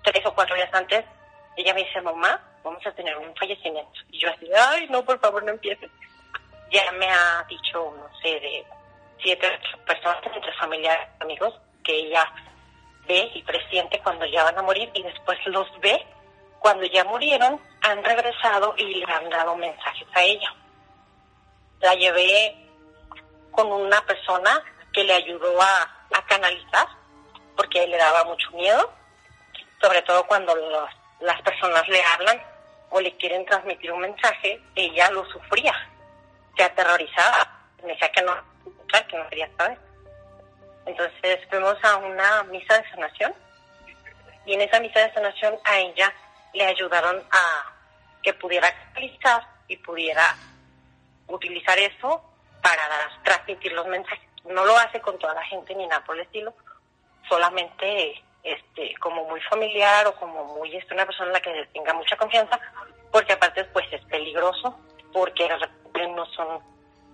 Tres o cuatro días antes, ella me dice, mamá, vamos a tener un fallecimiento. Y yo así, ay, no, por favor, no empieces. Ya me ha dicho, no sé, de siete personas, entre familiares, amigos, que ella ve y presiente cuando ya van a morir y después los ve cuando ya murieron, han regresado y le han dado mensajes a ella. La llevé con una persona que le ayudó a, canalizar, porque le daba mucho miedo, sobre todo cuando las personas le hablan o le quieren transmitir un mensaje, ella lo sufría, se aterrorizaba, me decía que no, que no quería saber. Entonces fuimos a una misa de sanación y en esa misa de sanación a ella le ayudaron a que pudiera canalizar y pudiera utilizar eso para transmitir los mensajes. No lo hace con toda la gente ni nada por el estilo, solamente este como muy familiar o como muy este, una persona en la que tenga mucha confianza, porque aparte pues es peligroso, porque no son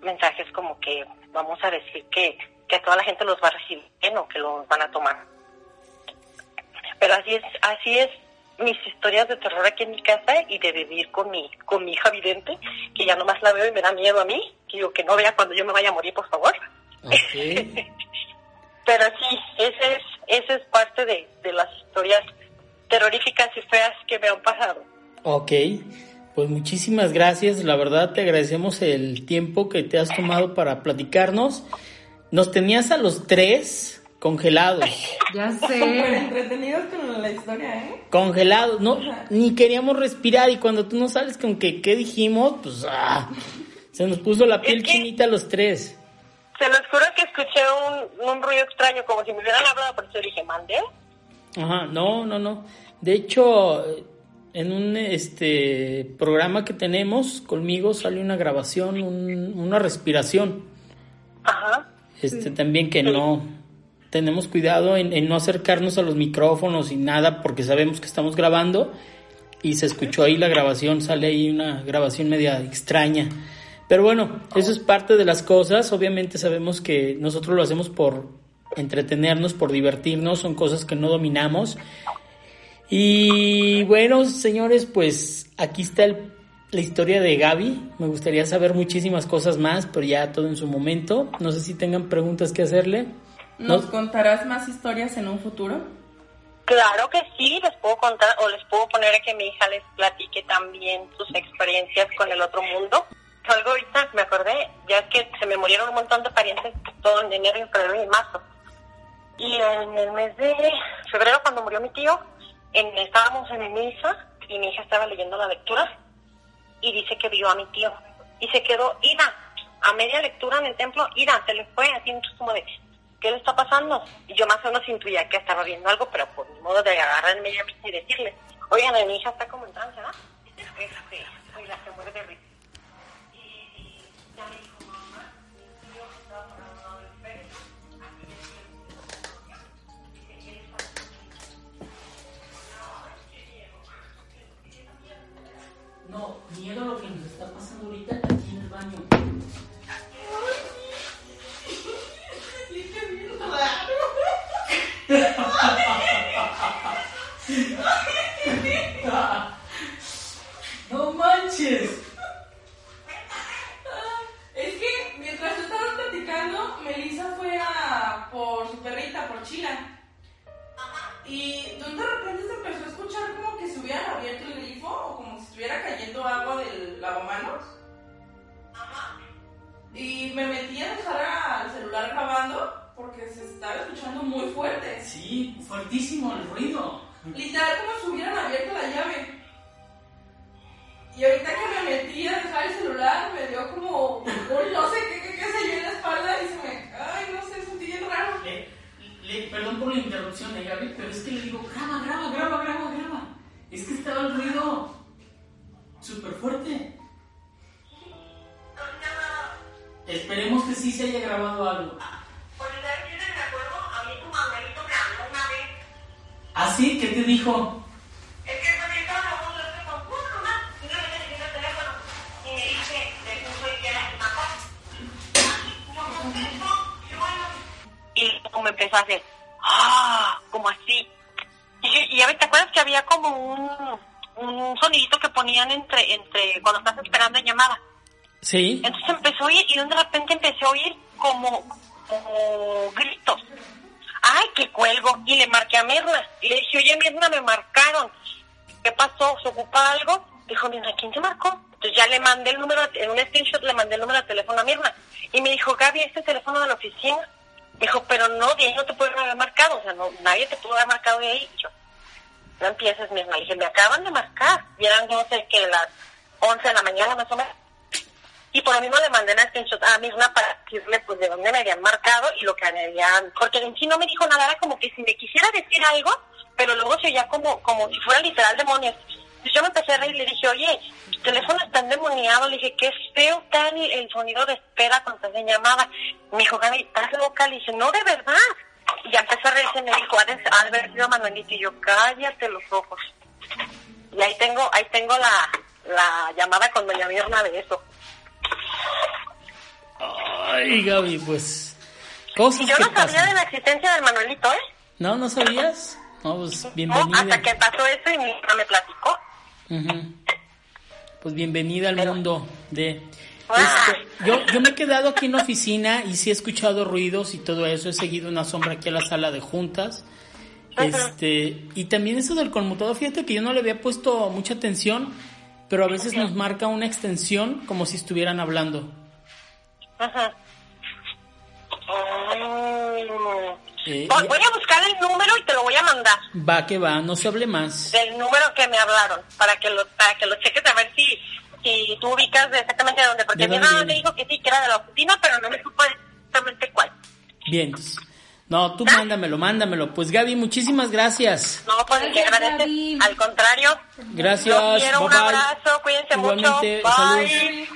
mensajes como que vamos a decir que, que a toda la gente los va a recibir bien o que los van a tomar. Pero así es, así es mis historias de terror aquí en mi casa y de vivir con mi, con mi hija vidente, que ya nomás la veo y me da miedo a mí, que digo que no vea cuando yo me vaya a morir, por favor. Pero sí, ese es, ese es parte de, de las historias terroríficas y feas que me han pasado. Ok, pues muchísimas gracias. La verdad te agradecemos el tiempo que te has tomado para platicarnos. Nos tenías a los tres congelados. Ya Súper sé. entretenidos con la historia, ¿eh? Congelados, no, ni queríamos respirar y cuando tú no sales con que qué dijimos, pues ah, se nos puso la piel Es que- chinita a los tres. Se los juro que escuché un, un ruido extraño, como si me hubieran hablado, por eso dije, ¿mandé? Ajá, no, no, no. De hecho, en un este programa que tenemos conmigo sale una grabación, un- una respiración. Ajá. Este también que no tenemos cuidado en, no acercarnos a los micrófonos y nada porque sabemos que estamos grabando y se escuchó ahí la grabación, sale ahí una grabación media extraña. Pero bueno, eso es parte de las cosas. Obviamente sabemos que nosotros lo hacemos por entretenernos, por divertirnos, son cosas que no dominamos. Y bueno, señores, pues aquí está el- la historia de Gaby. Me gustaría saber muchísimas cosas más, pero ya todo en su momento. No sé si tengan preguntas que hacerle. ¿Nos No. contarás más historias en un futuro? Claro que sí, les puedo contar o les puedo poner a que mi hija les platique también sus experiencias con el otro mundo. Algo ahorita me acordé, ya es que se me murieron un montón de parientes todo en enero, y febrero y marzo. Y en el mes de febrero, cuando murió mi tío, en, estábamos en misa y mi hija estaba leyendo la lectura y dice que vio a mi tío. Y se quedó ida, a media lectura en el templo, ida, se le fue así como de, ¿qué le está pasando? Y yo más o menos intuía que estaba viendo algo, pero por modo de agarrarme y decirle, oigan, mi hija está como en trance, ¿verdad? Este, oiga, se muere de risa. Y ya me dijo, mamá, mi tío estaba parado al espejo. No, miedo a lo que nos está pasando ahorita aquí en el baño. No manches. Es que mientras tú estabas platicando, Melissa fue a por su perrita, por Chila. Y de repente se empezó a escuchar como que se hubieran abierto el grifo o como si estuviera cayendo agua del lavamanos. Y me metí a dejar al celular grabando porque se estaba escuchando muy fuerte. Sí, fuertísimo el ruido. Literal como si hubieran abierto la llave. Y ahorita que me metí a dejar el celular, me dio como un no sé qué, qué, qué se yo en la espalda y se me. Ay, no sé, sentí bien raro. Le- le- perdón por la interrupción de Gaby, pero es que le digo, graba, graba, graba, graba, graba. Es que estaba el ruido súper fuerte. Esperemos que sí se haya grabado algo. ¿Así? ¿Qué te dijo? Y luego me empezó a hacer, ¡ah! Como así. Y, yo- y ya ves, ¿te acuerdas que había como un, un sonidito que ponían entre, entre cuando estás esperando en llamada? Sí. Entonces empezó a oír y de repente empecé a oír como, gritos. Ay, que cuelgo. Y le marqué a Mirna. Y le dije, oye, Mirna, me marcaron. ¿Qué pasó? ¿Se ocupa algo? Dijo, Mirna, ¿quién te marcó? Entonces ya le mandé el número, en un screenshot le mandé el número de teléfono a Mirna. Y me dijo, Gaby, este es el teléfono de la oficina. Dijo, pero no, de ahí no te pueden haber marcado. O sea, no, nadie te pudo haber marcado de ahí. Yo, no empieces, Mirna. Le dije, me acaban de marcar. Y eran, no sé, que las 11 de la mañana más o menos. Y por lo mismo le mandé una screenshot a Mirna para decirle pues de dónde me habían marcado y lo que me habían... Porque en sí no me dijo nada, era como que si me quisiera decir algo, pero luego se oía como, como si fuera literal demonios. Entonces yo me empecé a reír y le dije, oye, tu teléfono está endemoniado. Le dije, qué feo está el, sonido de espera cuando estás en llamada. Me dijo, Gaby, ¿estás loca? Le dije, no, de verdad. Y ya empezó a reírse me dijo, ha haber sido Manuelito. Y yo, cállate los ojos. Y ahí tengo, ahí tengo la, la llamada con doña Mirna de eso. Ay, Gaby, pues. Cosas Y yo que no sabía pasan. de la existencia del Manuelito, ¿eh? ¿No? ¿No sabías? No, pues No, bienvenida. hasta que pasó eso y mi hija me platicó. Ujú. Pues bienvenida al mundo de... Yo, yo me he quedado aquí en la oficina y sí he escuchado ruidos y todo eso. He seguido una sombra aquí a la sala de juntas. Este, y también eso del conmutador, fíjate que yo no le había puesto mucha atención, pero a veces nos marca una extensión como si estuvieran hablando. Ajá. Mm. Eh, Voy a buscar el número y te lo voy a mandar. va que va, no se hable más. Del número que me hablaron, para que lo, para que lo cheques a ver si, si tú ubicas de exactamente de dónde. Porque ¿De mi mamá me dijo que sí, que era de la oficina, pero no me supo exactamente cuál. Bien. entonces, No, tú mándamelo, mándamelo. Pues Gaby, muchísimas gracias. No, pues que Gracias, agradeces. Gaby. Al contrario. Gracias. Los quiero, un bye. abrazo, cuídense Igualmente, mucho. saludos. Bye.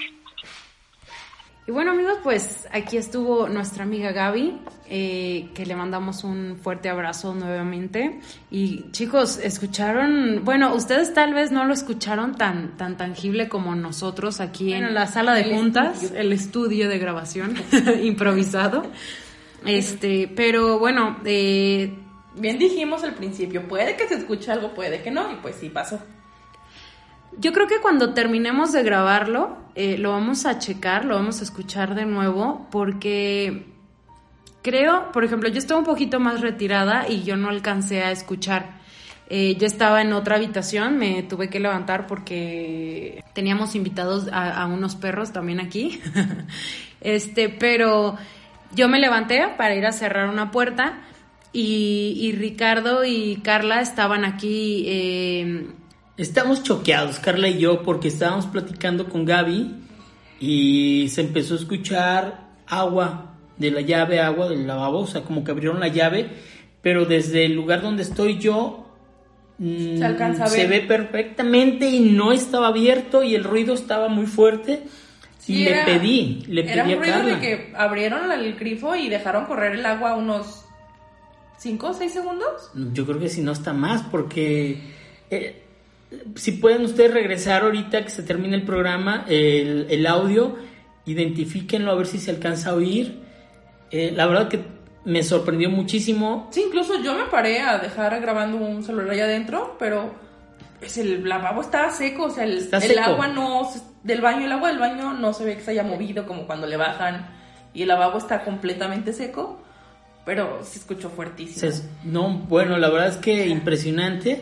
Y bueno amigos, pues aquí estuvo nuestra amiga Gaby, eh, que le mandamos un fuerte abrazo nuevamente. Y chicos, escucharon, bueno, ustedes tal vez no lo escucharon tan, tan tangible como nosotros aquí en la sala de juntas, el estudio de grabación improvisado. Este, pero bueno, eh, Bien dijimos al principio, puede que se escuche algo, puede que no, y pues sí pasó. Yo creo que cuando terminemos de grabarlo, eh, lo vamos a checar, lo vamos a escuchar de nuevo, porque creo, por ejemplo, yo estaba un poquito más retirada y yo no alcancé a escuchar. Eh, yo estaba en otra habitación, me tuve que levantar porque teníamos invitados a, a unos perros también aquí. este, pero yo me levanté para ir a cerrar una puerta y, y Ricardo y Carla estaban aquí. Eh, Estamos choqueados, Carla y yo, porque estábamos platicando con Gaby y se empezó a escuchar agua de la llave, agua del lavabo, o sea, como que abrieron la llave, pero desde el lugar donde estoy yo mm, Se alcanza a se ver. ve perfectamente y no estaba abierto y el ruido estaba muy fuerte y Sí, le era- pedí, le Era pedí un a ruido Carla. de que abrieron el grifo y dejaron correr el agua unos 5 o 6 segundos. Yo creo que si no está más, porque eh, si pueden ustedes regresar ahorita que se termine el programa, el, el audio, identifíquenlo a ver si se alcanza a oír. Eh, la verdad que me sorprendió muchísimo. Sí, incluso yo me paré a dejar grabando un celular allá adentro, pero es el lavabo estaba seco, o sea, el, el seco. agua no se- del baño, el agua del baño no se ve que se haya movido como cuando le bajan y el lavabo está completamente seco, pero se escuchó fuertísimo. Se- no, bueno, la verdad es que impresionante.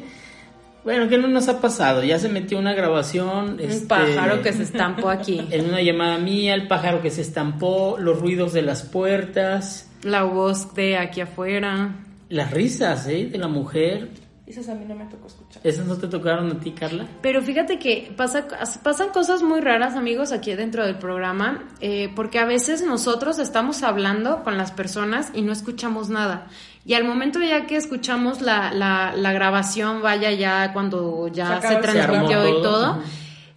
Bueno, ¿qué no nos ha pasado? Ya se metió una grabación. este, un pájaro que se estampó aquí. En una llamada mía, el pájaro que se estampó, los ruidos de las puertas, La voz de aquí afuera. las risas, ¿eh? De la mujer. Esas a mí no me tocó escuchar. ¿Esas no te tocaron a ti, Carla? Pero fíjate que pasa, pasan cosas muy raras, amigos, aquí dentro del programa, eh, porque a veces nosotros estamos hablando con las personas y no escuchamos nada. Y al momento ya que escuchamos la, la, la grabación, vaya ya cuando ya se transmitió y todo,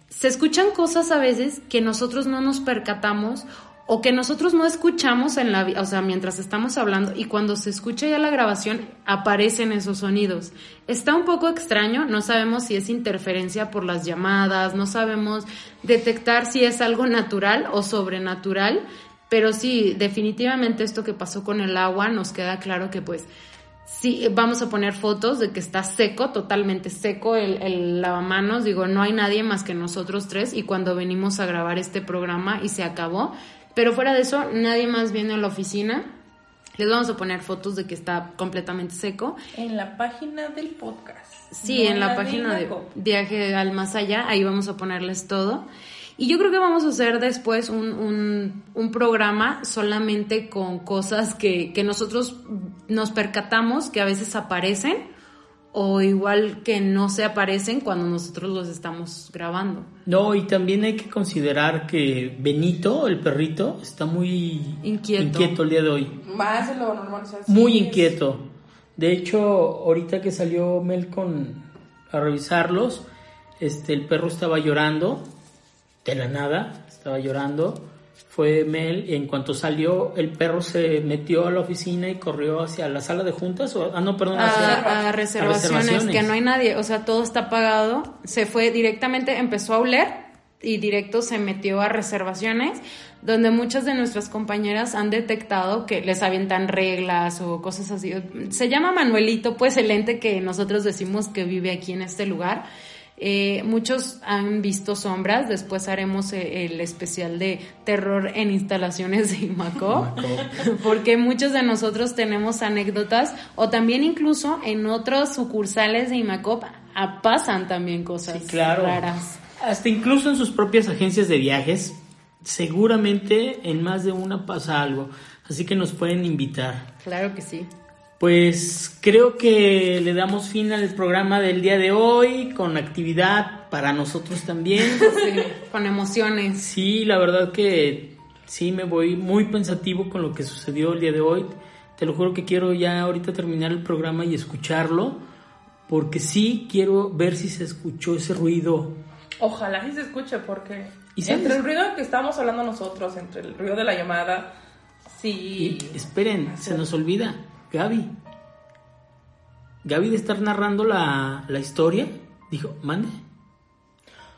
se escuchan cosas a veces que nosotros no nos percatamos o que nosotros no escuchamos en la, o sea, mientras estamos hablando y cuando se escucha ya la grabación aparecen esos sonidos. Está un poco extraño, no sabemos si es interferencia por las llamadas, no sabemos detectar si es algo natural o sobrenatural, pero sí, definitivamente esto que pasó con el agua nos queda claro que pues Sí, vamos a poner fotos de que está seco, totalmente seco el, el lavamanos. Digo, no hay nadie más que nosotros tres y cuando venimos a grabar este programa y se acabó. Pero fuera de eso, nadie más viene a la oficina. Les vamos a poner fotos de que está completamente seco. En la página del podcast. Sí, no en la página de. Viaje al Más Allá, ahí vamos a ponerles todo. Y yo creo que vamos a hacer después un, un, un programa solamente con cosas que, que nosotros nos percatamos que a veces aparecen o igual que no se aparecen cuando nosotros los estamos grabando. No, y también hay que considerar que Benito, el perrito, está muy Inquieto. el día de hoy. Más de lo normal. o sea, sí Muy es- inquieto. De hecho, ahorita que salió Mel con a revisarlos, este el perro estaba llorando de la nada, estaba llorando. Fue Mel y en cuanto salió el perro se metió a la oficina y corrió hacia la sala de juntas o ah no, perdón, hacia a, a reservaciones, que no hay nadie, o sea, todo está pagado. Se fue directamente, empezó a oler y directo se metió a reservaciones, donde muchas de nuestras compañeras han detectado que les avientan reglas o cosas así. Se llama Manuelito, pues el ente que nosotros decimos que vive aquí en este lugar. Eh, muchos han visto sombras, después haremos eh, el especial de terror en instalaciones de Imaco, porque muchos de nosotros tenemos anécdotas o también incluso en otros sucursales de Imacop ah, pasan también cosas Sí, claro. raras. Hasta incluso en sus propias agencias de viajes, seguramente en más de una pasa algo. Así que nos pueden invitar. Claro que sí. Pues creo que le damos fin al programa del día de hoy con actividad para nosotros también. Sí, con emociones. Sí, la verdad que sí me voy muy pensativo con lo que sucedió el día de hoy. Te lo juro que quiero ya ahorita terminar el programa y escucharlo porque sí quiero ver si se escuchó ese ruido. Ojalá sí se escuche porque ¿Y entre el ruido que estábamos hablando nosotros, entre el ruido de la llamada, sí. Y esperen, se nos olvida, Gaby. Gaby de estar narrando la, la historia, dijo, mande.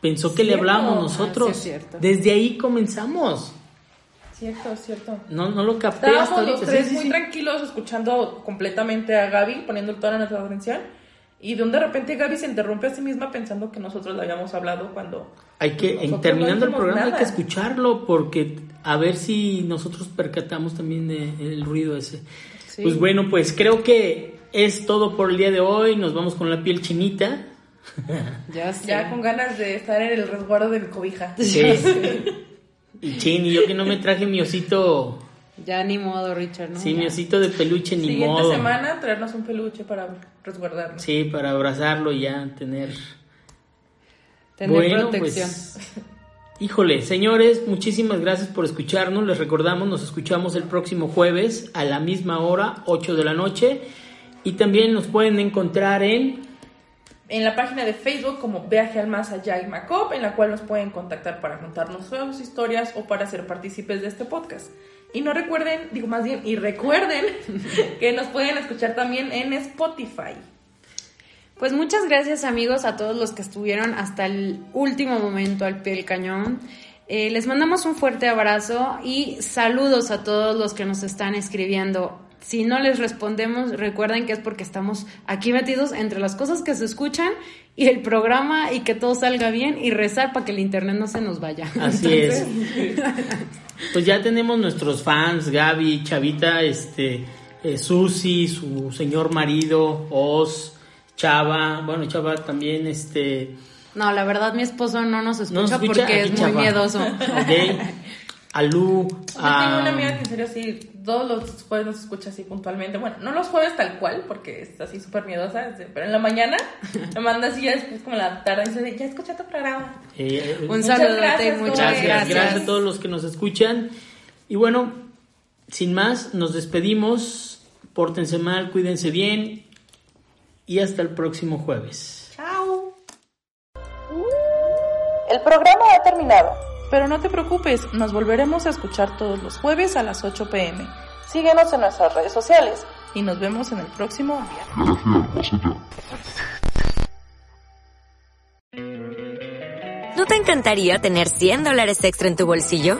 Pensó que le hablábamos Ah, nosotros. sí. Desde ahí comenzamos. Cierto, cierto. No, no lo capté hasta Estábamos los ahorita. tres Sí, muy sí. tranquilos escuchando completamente a Gaby, poniendo toda nuestra atención. Y de un de repente Gaby se interrumpe a sí misma pensando que nosotros le habíamos hablado cuando... Hay que, en, terminando no el programa, hay que escucharlo porque a ver si nosotros percatamos también de- el ruido ese. Sí. Pues bueno, pues creo que es todo por el día de hoy. Nos vamos con la piel chinita. Ya sé. Ya con ganas de estar en el resguardo de mi cobija. Sí. Y chin, y yo que no me traje mi osito, Ya ni modo, Richard, ¿no? sí, mi Ya. osito de peluche, ni Siguiente modo. semana traernos un peluche para resguardarnos. Sí, para abrazarlo y ya tener. Tener bueno, protección. pues. Híjole, señores, muchísimas gracias por escucharnos. Les recordamos, nos escuchamos el próximo jueves a la misma hora, 8 de la noche. Y también nos pueden encontrar en. En la página de Facebook como Viaje al Más Allá y Macop, en la cual nos pueden contactar para contarnos sus historias o para ser partícipes de este podcast. Y no recuerden, digo más bien, y recuerden que nos pueden escuchar también en Spotify. Pues muchas gracias amigos a todos los que estuvieron hasta el último momento al pie del cañón. Eh, les mandamos un fuerte abrazo y saludos a todos los que nos están escribiendo. Si no les respondemos, recuerden que es porque estamos aquí metidos entre las cosas que se escuchan y el programa y que todo salga bien y rezar para que el internet no se nos vaya. Así es. Pues ya tenemos nuestros fans, Gaby, Chavita, este, eh, Susi, su señor marido, Oz, Chava, bueno, Chava también, este, No, la verdad mi esposo no nos escucha, no nos escucha, porque es muy miedoso. Ok. Alú, Yo tengo a- una amiga que en serio sí, todos los jueves nos escucha así puntualmente. Bueno, no los jueves tal cual, porque es así súper miedosa, este, pero en la mañana me manda así ya después como en la tarde y dice, ya escuché tu programa. eh, Un Muchas saludote, gracias, muchas Gracias, gracias. gracias a todos los que nos escuchan. Y bueno, sin más, nos despedimos. Pórtense mal, cuídense bien. Y hasta el próximo jueves. Chao. El programa ha terminado. Pero no te preocupes, nos volveremos a escuchar todos los jueves a las 8 pm. Síguenos en nuestras redes sociales. Y nos vemos en el próximo viaje. ¿No te encantaría tener 100 dólares extra en tu bolsillo?